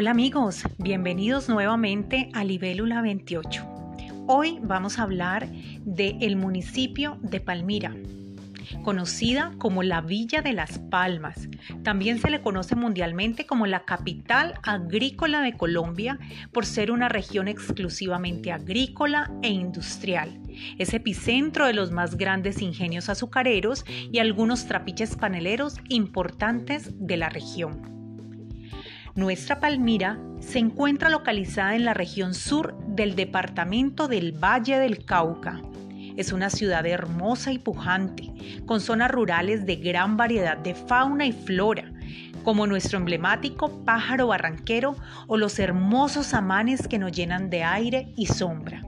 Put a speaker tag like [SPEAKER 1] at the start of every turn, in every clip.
[SPEAKER 1] Hola amigos, bienvenidos nuevamente a Libélula 28. Hoy vamos a hablar del municipio de Palmira, conocida como la Villa de las Palmas. También se le conoce mundialmente como la capital agrícola de Colombia por ser una región exclusivamente agrícola e industrial. Es epicentro de los más grandes ingenios azucareros y algunos trapiches paneleros importantes de la región. Nuestra Palmira se encuentra localizada en la región sur del departamento del Valle del Cauca. Es una ciudad hermosa y pujante, con zonas rurales de gran variedad de fauna y flora, como nuestro emblemático pájaro barranquero o los hermosos amanes que nos llenan de aire y sombra.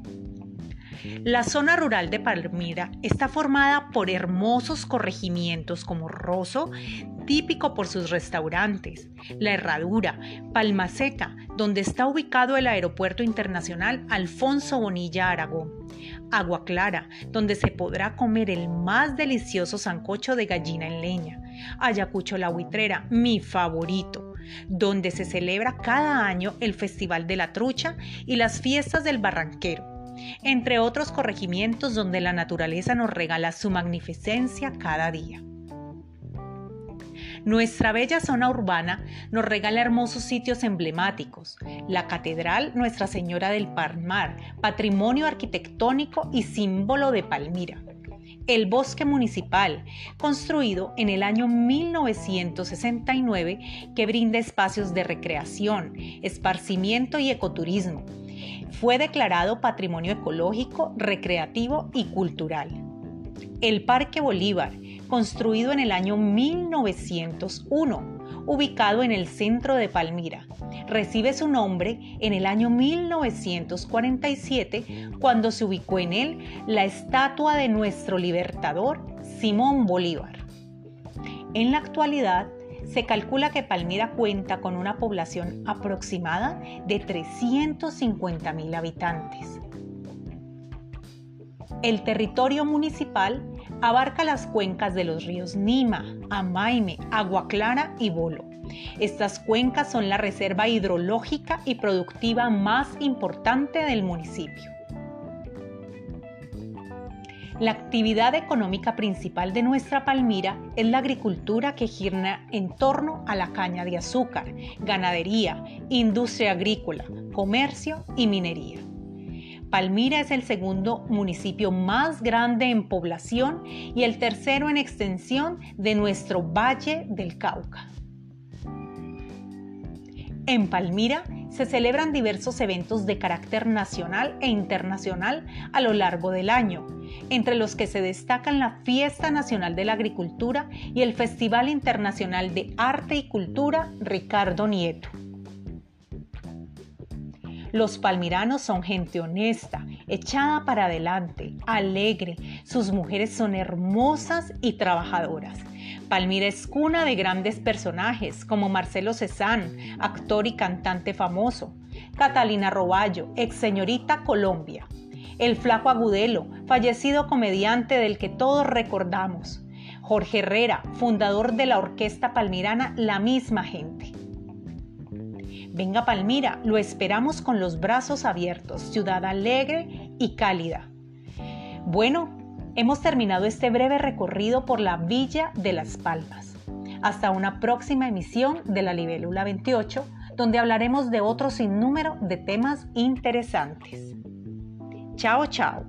[SPEAKER 1] La zona rural de Palmira está formada por hermosos corregimientos como Rosso, típico por sus restaurantes, La Herradura, Palma Seca, donde está ubicado el Aeropuerto Internacional Alfonso Bonilla Aragón, Agua Clara, donde se podrá comer el más delicioso sancocho de gallina en leña, Ayacucho La Huitrera, mi favorito, donde se celebra cada año el Festival de la Trucha y las fiestas del Barranquero entre otros corregimientos donde la naturaleza nos regala su magnificencia cada día. Nuestra bella zona urbana nos regala hermosos sitios emblemáticos. La Catedral Nuestra Señora del Palmar, patrimonio arquitectónico y símbolo de Palmira. El bosque municipal, construido en el año 1969, que brinda espacios de recreación, esparcimiento y ecoturismo. Fue declarado Patrimonio Ecológico, Recreativo y Cultural. El Parque Bolívar, construido en el año 1901, ubicado en el centro de Palmira. Recibe su nombre en el año 1947 cuando se ubicó en él la estatua de nuestro libertador Simón Bolívar. En la actualidad, se calcula que Palmira cuenta con una población aproximada de 350 mil habitantes. El territorio municipal abarca las cuencas de los ríos Nima, Amaime, Agua Clara y Bolo. Estas cuencas son la reserva hidrológica y productiva más importante del municipio. La actividad económica principal de nuestra Palmira es la agricultura que gira en torno a la caña de azúcar, ganadería, industria agrícola, comercio y minería. Palmira es el segundo municipio más grande en población y el tercero en extensión de nuestro Valle del Cauca. En Palmira se celebran diversos eventos de carácter nacional e internacional a lo largo del año, entre los que se destacan la Fiesta Nacional de la Agricultura y el Festival Internacional de Arte y Cultura Ricardo Nieto. Los palmiranos son gente honesta, echada para adelante, alegre. Sus mujeres son hermosas y trabajadoras. Palmira es cuna de grandes personajes como Marcelo Cezán, actor y cantante famoso, Catalina Roballo, ex señorita Colombia, el flaco Agudelo, fallecido comediante del que todos recordamos, Jorge Herrera, fundador de la orquesta palmirana La misma gente. Venga Palmira, lo esperamos con los brazos abiertos, ciudad alegre y cálida. Bueno, hemos terminado este breve recorrido por la Villa de las Palmas. Hasta una próxima emisión de la Libélula 28, donde hablaremos de otro sinnúmero de temas interesantes. Chao, chao.